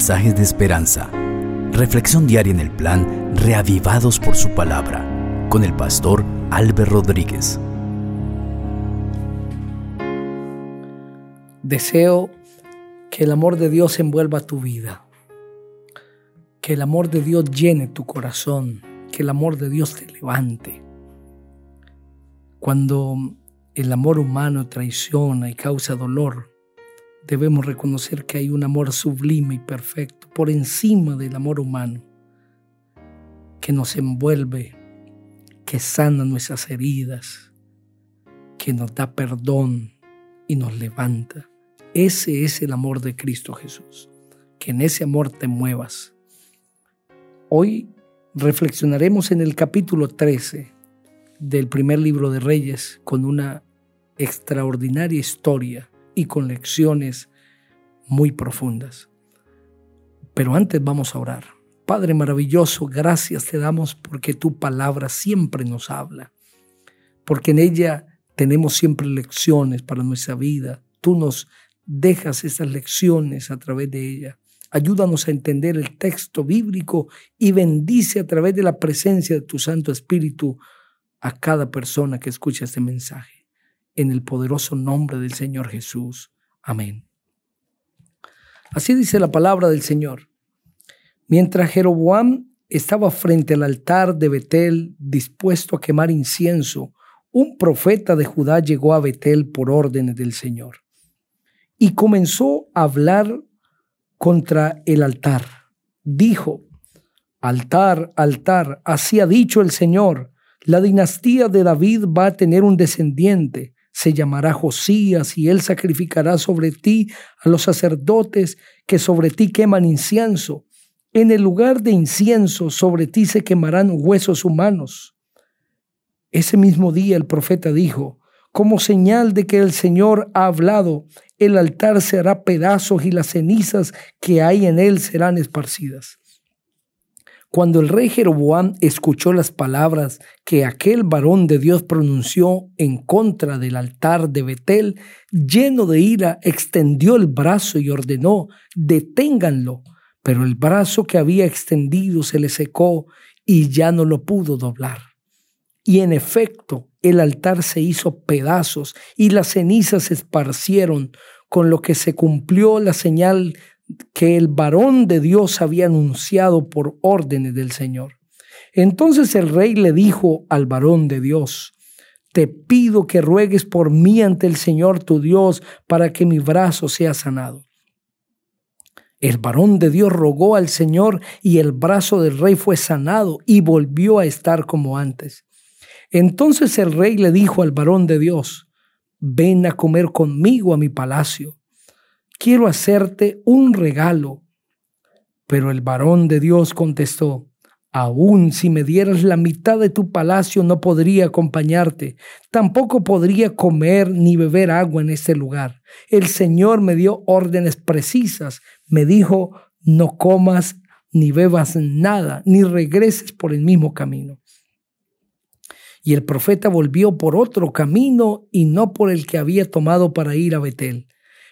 mensajes de esperanza. Reflexión diaria en el plan Reavivados por su palabra con el pastor Álvaro Rodríguez. Deseo que el amor de Dios envuelva tu vida, que el amor de Dios llene tu corazón, que el amor de Dios te levante. Cuando el amor humano traiciona y causa dolor, debemos reconocer que hay un amor sublime y perfecto por encima del amor humano, que nos envuelve, que sana nuestras heridas, que nos da perdón y nos levanta. Ese es el amor de Cristo Jesús, que en ese amor te muevas. Hoy reflexionaremos en el capítulo 13 del primer libro de Reyes con una extraordinaria historia y con lecciones muy profundas. Pero antes vamos a orar. Padre maravilloso, gracias te damos porque tu palabra siempre nos habla, porque en ella tenemos siempre lecciones para nuestra vida. Tú nos dejas esas lecciones a través de ella. Ayúdanos a entender el texto bíblico y bendice a través de la presencia de tu Santo Espíritu a cada persona que escucha este mensaje en el poderoso nombre del Señor Jesús. Amén. Así dice la palabra del Señor. Mientras Jeroboam estaba frente al altar de Betel dispuesto a quemar incienso, un profeta de Judá llegó a Betel por órdenes del Señor y comenzó a hablar contra el altar. Dijo, altar, altar, así ha dicho el Señor, la dinastía de David va a tener un descendiente se llamará Josías y él sacrificará sobre ti a los sacerdotes que sobre ti queman incienso. En el lugar de incienso sobre ti se quemarán huesos humanos. Ese mismo día el profeta dijo, como señal de que el Señor ha hablado, el altar se hará pedazos y las cenizas que hay en él serán esparcidas. Cuando el rey Jeroboam escuchó las palabras que aquel varón de Dios pronunció en contra del altar de Betel, lleno de ira, extendió el brazo y ordenó, deténganlo. Pero el brazo que había extendido se le secó y ya no lo pudo doblar. Y en efecto, el altar se hizo pedazos y las cenizas se esparcieron, con lo que se cumplió la señal que el varón de Dios había anunciado por órdenes del Señor. Entonces el rey le dijo al varón de Dios, te pido que ruegues por mí ante el Señor tu Dios para que mi brazo sea sanado. El varón de Dios rogó al Señor y el brazo del rey fue sanado y volvió a estar como antes. Entonces el rey le dijo al varón de Dios, ven a comer conmigo a mi palacio quiero hacerte un regalo. Pero el varón de Dios contestó, Aún si me dieras la mitad de tu palacio no podría acompañarte, tampoco podría comer ni beber agua en este lugar. El Señor me dio órdenes precisas, me dijo, no comas ni bebas nada, ni regreses por el mismo camino. Y el profeta volvió por otro camino y no por el que había tomado para ir a Betel.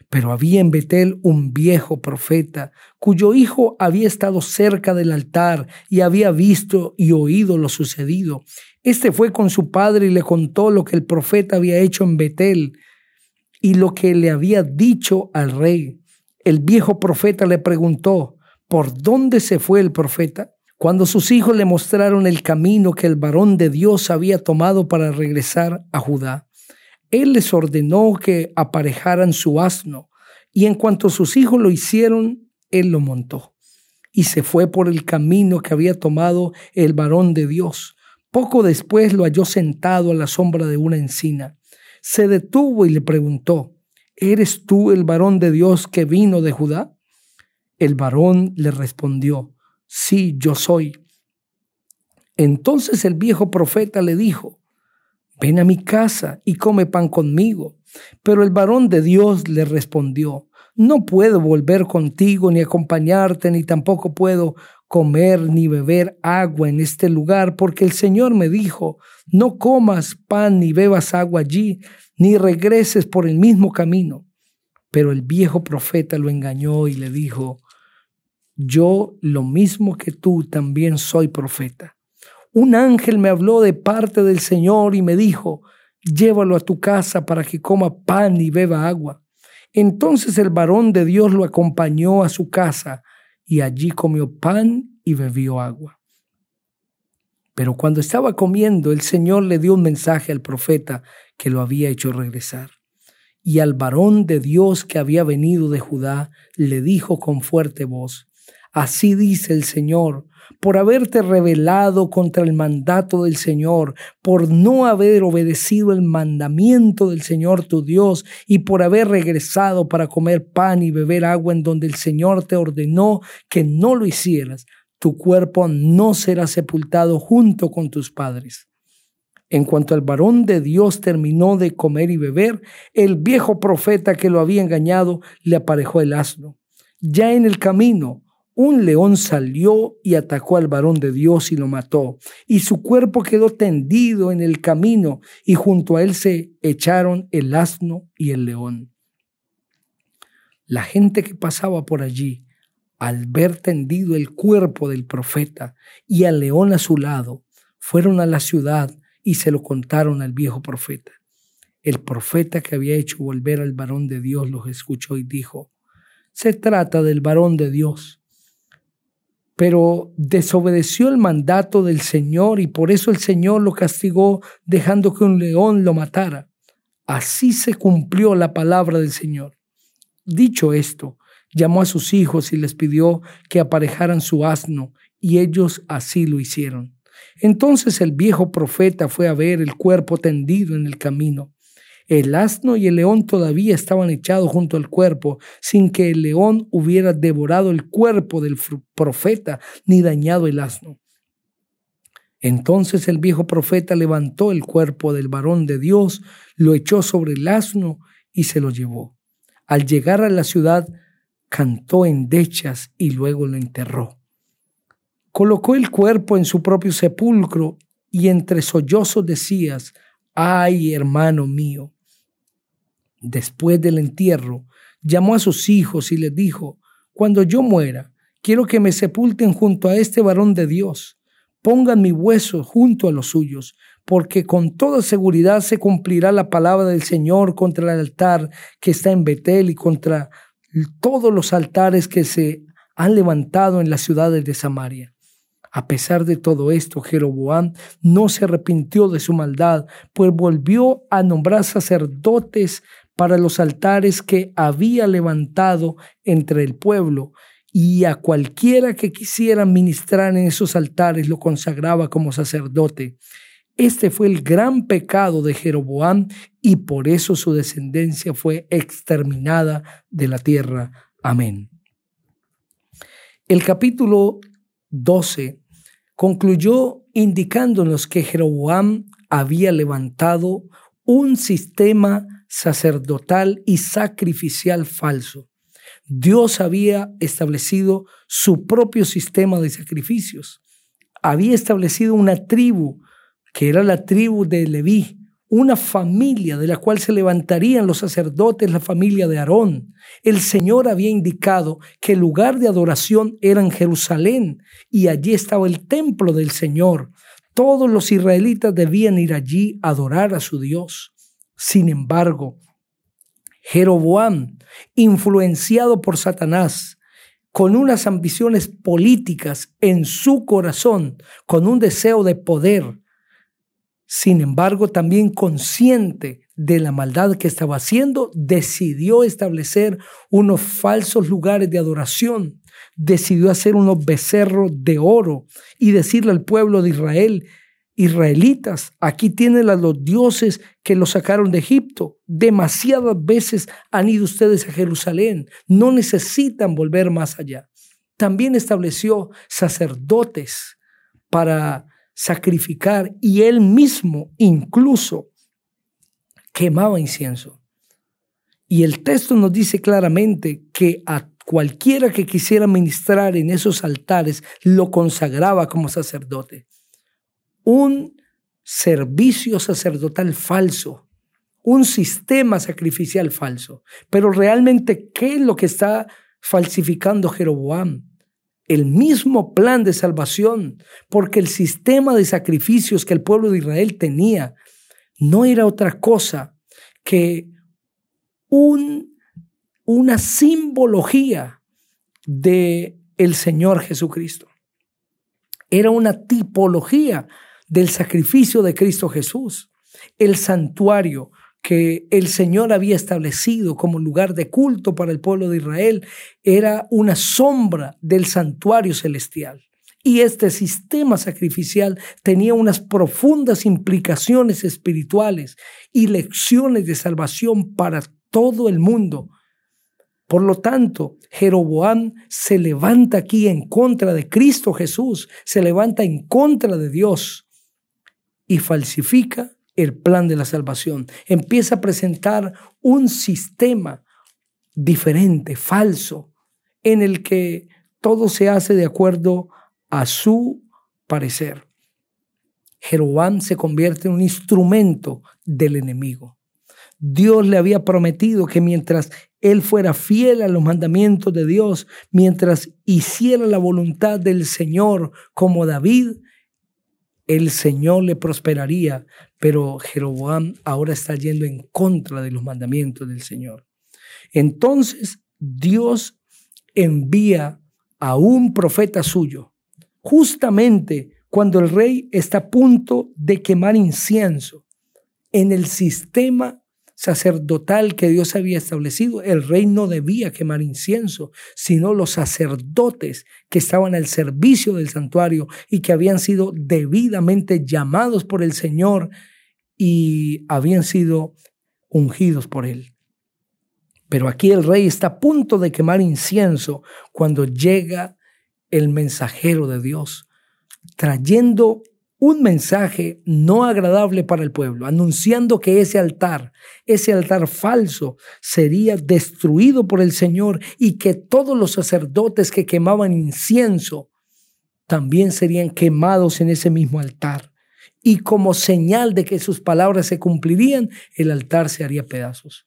Pero había en Betel un viejo profeta, cuyo hijo había estado cerca del altar y había visto y oído lo sucedido. Este fue con su padre y le contó lo que el profeta había hecho en Betel y lo que le había dicho al rey. El viejo profeta le preguntó, ¿por dónde se fue el profeta? Cuando sus hijos le mostraron el camino que el varón de Dios había tomado para regresar a Judá. Él les ordenó que aparejaran su asno, y en cuanto sus hijos lo hicieron, él lo montó, y se fue por el camino que había tomado el varón de Dios. Poco después lo halló sentado a la sombra de una encina. Se detuvo y le preguntó, ¿Eres tú el varón de Dios que vino de Judá? El varón le respondió, Sí, yo soy. Entonces el viejo profeta le dijo, ven a mi casa y come pan conmigo. Pero el varón de Dios le respondió, no puedo volver contigo ni acompañarte, ni tampoco puedo comer ni beber agua en este lugar, porque el Señor me dijo, no comas pan ni bebas agua allí, ni regreses por el mismo camino. Pero el viejo profeta lo engañó y le dijo, yo lo mismo que tú también soy profeta. Un ángel me habló de parte del Señor y me dijo, llévalo a tu casa para que coma pan y beba agua. Entonces el varón de Dios lo acompañó a su casa y allí comió pan y bebió agua. Pero cuando estaba comiendo, el Señor le dio un mensaje al profeta que lo había hecho regresar. Y al varón de Dios que había venido de Judá le dijo con fuerte voz, Así dice el Señor, por haberte rebelado contra el mandato del Señor, por no haber obedecido el mandamiento del Señor tu Dios y por haber regresado para comer pan y beber agua en donde el Señor te ordenó que no lo hicieras, tu cuerpo no será sepultado junto con tus padres. En cuanto al varón de Dios terminó de comer y beber, el viejo profeta que lo había engañado le aparejó el asno. Ya en el camino, un león salió y atacó al varón de Dios y lo mató, y su cuerpo quedó tendido en el camino, y junto a él se echaron el asno y el león. La gente que pasaba por allí, al ver tendido el cuerpo del profeta y al león a su lado, fueron a la ciudad y se lo contaron al viejo profeta. El profeta que había hecho volver al varón de Dios los escuchó y dijo, se trata del varón de Dios pero desobedeció el mandato del Señor y por eso el Señor lo castigó dejando que un león lo matara. Así se cumplió la palabra del Señor. Dicho esto, llamó a sus hijos y les pidió que aparejaran su asno, y ellos así lo hicieron. Entonces el viejo profeta fue a ver el cuerpo tendido en el camino. El asno y el león todavía estaban echados junto al cuerpo, sin que el león hubiera devorado el cuerpo del profeta ni dañado el asno. Entonces el viejo profeta levantó el cuerpo del varón de Dios, lo echó sobre el asno y se lo llevó. Al llegar a la ciudad, cantó endechas y luego lo enterró. Colocó el cuerpo en su propio sepulcro y entre sollozos decías, ay hermano mío, Después del entierro, llamó a sus hijos y les dijo, Cuando yo muera, quiero que me sepulten junto a este varón de Dios. Pongan mi hueso junto a los suyos, porque con toda seguridad se cumplirá la palabra del Señor contra el altar que está en Betel y contra todos los altares que se han levantado en las ciudades de Samaria. A pesar de todo esto, Jeroboam no se arrepintió de su maldad, pues volvió a nombrar sacerdotes para los altares que había levantado entre el pueblo, y a cualquiera que quisiera ministrar en esos altares lo consagraba como sacerdote. Este fue el gran pecado de Jeroboam y por eso su descendencia fue exterminada de la tierra. Amén. El capítulo 12 concluyó indicándonos que Jeroboam había levantado un sistema sacerdotal y sacrificial falso. Dios había establecido su propio sistema de sacrificios. Había establecido una tribu, que era la tribu de Leví, una familia de la cual se levantarían los sacerdotes, la familia de Aarón. El Señor había indicado que el lugar de adoración era en Jerusalén y allí estaba el templo del Señor. Todos los israelitas debían ir allí a adorar a su Dios. Sin embargo, Jeroboam, influenciado por Satanás, con unas ambiciones políticas en su corazón, con un deseo de poder, sin embargo, también consciente de la maldad que estaba haciendo, decidió establecer unos falsos lugares de adoración, decidió hacer unos becerros de oro y decirle al pueblo de Israel israelitas, aquí tienen los dioses que los sacaron de Egipto. Demasiadas veces han ido ustedes a Jerusalén, no necesitan volver más allá. También estableció sacerdotes para sacrificar y él mismo incluso quemaba incienso. Y el texto nos dice claramente que a cualquiera que quisiera ministrar en esos altares lo consagraba como sacerdote un servicio sacerdotal falso, un sistema sacrificial falso. Pero realmente, ¿qué es lo que está falsificando Jeroboam? el mismo plan de salvación, porque el sistema de sacrificios que el pueblo de Israel tenía no era otra cosa que un, una simbología de el Señor Jesucristo. Era una tipología del sacrificio de Cristo Jesús. El santuario que el Señor había establecido como lugar de culto para el pueblo de Israel era una sombra del santuario celestial. Y este sistema sacrificial tenía unas profundas implicaciones espirituales y lecciones de salvación para todo el mundo. Por lo tanto, Jeroboam se levanta aquí en contra de Cristo Jesús, se levanta en contra de Dios y falsifica el plan de la salvación. Empieza a presentar un sistema diferente, falso, en el que todo se hace de acuerdo a su parecer. Jeroboam se convierte en un instrumento del enemigo. Dios le había prometido que mientras él fuera fiel a los mandamientos de Dios, mientras hiciera la voluntad del Señor como David, el Señor le prosperaría, pero Jeroboam ahora está yendo en contra de los mandamientos del Señor. Entonces Dios envía a un profeta suyo, justamente cuando el rey está a punto de quemar incienso en el sistema sacerdotal que Dios había establecido. El rey no debía quemar incienso, sino los sacerdotes que estaban al servicio del santuario y que habían sido debidamente llamados por el Señor y habían sido ungidos por él. Pero aquí el rey está a punto de quemar incienso cuando llega el mensajero de Dios, trayendo un mensaje no agradable para el pueblo, anunciando que ese altar, ese altar falso, sería destruido por el Señor y que todos los sacerdotes que quemaban incienso también serían quemados en ese mismo altar. Y como señal de que sus palabras se cumplirían, el altar se haría pedazos.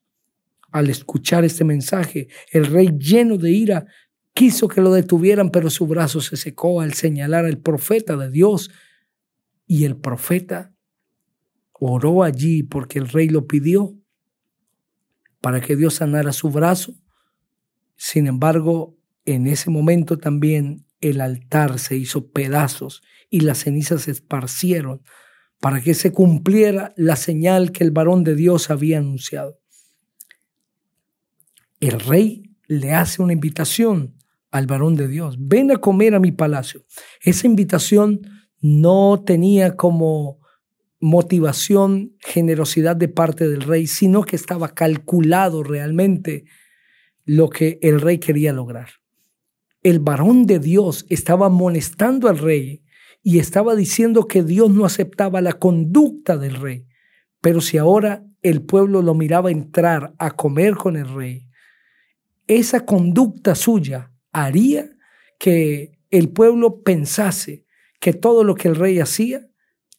Al escuchar este mensaje, el rey lleno de ira quiso que lo detuvieran, pero su brazo se secó al señalar al profeta de Dios y el profeta oró allí porque el rey lo pidió para que Dios sanara su brazo. Sin embargo, en ese momento también el altar se hizo pedazos y las cenizas se esparcieron para que se cumpliera la señal que el varón de Dios había anunciado. El rey le hace una invitación al varón de Dios. Ven a comer a mi palacio. Esa invitación no tenía como motivación generosidad de parte del rey, sino que estaba calculado realmente lo que el rey quería lograr. El varón de Dios estaba amonestando al rey y estaba diciendo que Dios no aceptaba la conducta del rey. Pero si ahora el pueblo lo miraba entrar a comer con el rey, esa conducta suya haría que el pueblo pensase que todo lo que el rey hacía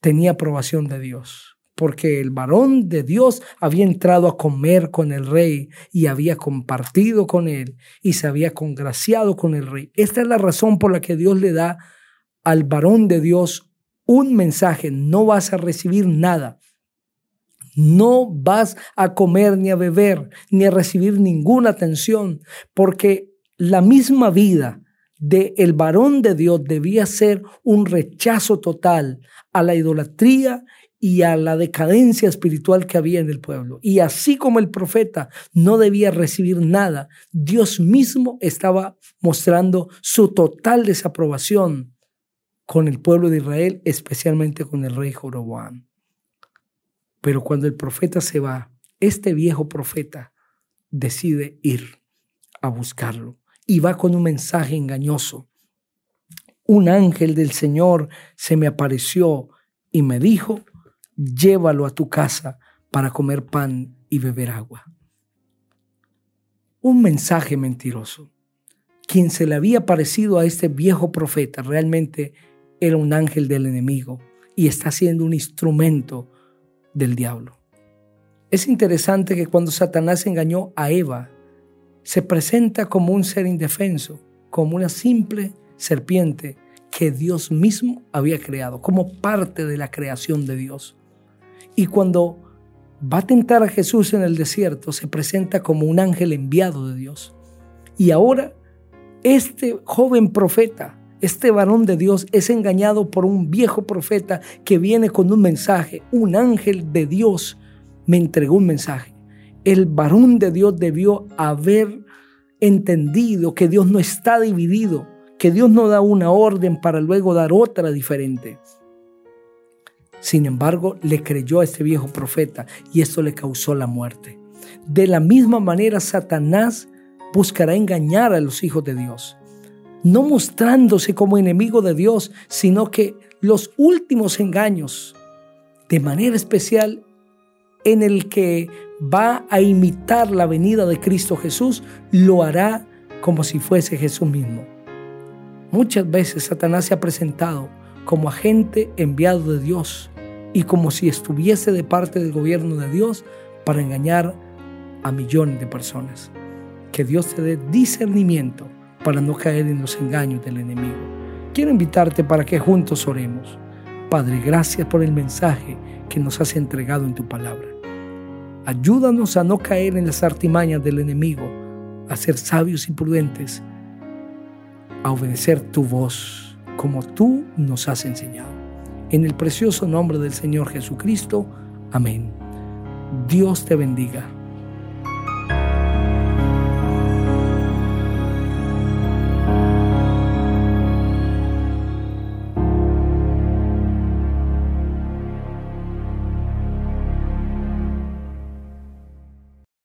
tenía aprobación de Dios, porque el varón de Dios había entrado a comer con el rey y había compartido con él y se había congraciado con el rey. Esta es la razón por la que Dios le da al varón de Dios un mensaje, no vas a recibir nada. No vas a comer ni a beber ni a recibir ninguna atención, porque la misma vida de el varón de Dios debía ser un rechazo total a la idolatría y a la decadencia espiritual que había en el pueblo. Y así como el profeta no debía recibir nada, Dios mismo estaba mostrando su total desaprobación con el pueblo de Israel, especialmente con el rey Joroboam. Pero cuando el profeta se va, este viejo profeta decide ir a buscarlo y va con un mensaje engañoso. Un ángel del Señor se me apareció y me dijo, llévalo a tu casa para comer pan y beber agua. Un mensaje mentiroso. Quien se le había parecido a este viejo profeta realmente era un ángel del enemigo y está siendo un instrumento del diablo. Es interesante que cuando Satanás engañó a Eva se presenta como un ser indefenso, como una simple serpiente que Dios mismo había creado, como parte de la creación de Dios. Y cuando va a tentar a Jesús en el desierto, se presenta como un ángel enviado de Dios. Y ahora este joven profeta, este varón de Dios, es engañado por un viejo profeta que viene con un mensaje. Un ángel de Dios me entregó un mensaje. El varón de Dios debió haber entendido que Dios no está dividido, que Dios no da una orden para luego dar otra diferente. Sin embargo, le creyó a este viejo profeta y esto le causó la muerte. De la misma manera, Satanás buscará engañar a los hijos de Dios, no mostrándose como enemigo de Dios, sino que los últimos engaños, de manera especial en el que va a imitar la venida de Cristo Jesús, lo hará como si fuese Jesús mismo. Muchas veces Satanás se ha presentado como agente enviado de Dios y como si estuviese de parte del gobierno de Dios para engañar a millones de personas. Que Dios te dé discernimiento para no caer en los engaños del enemigo. Quiero invitarte para que juntos oremos. Padre, gracias por el mensaje que nos has entregado en tu palabra. Ayúdanos a no caer en las artimañas del enemigo, a ser sabios y prudentes, a obedecer tu voz como tú nos has enseñado. En el precioso nombre del Señor Jesucristo. Amén. Dios te bendiga.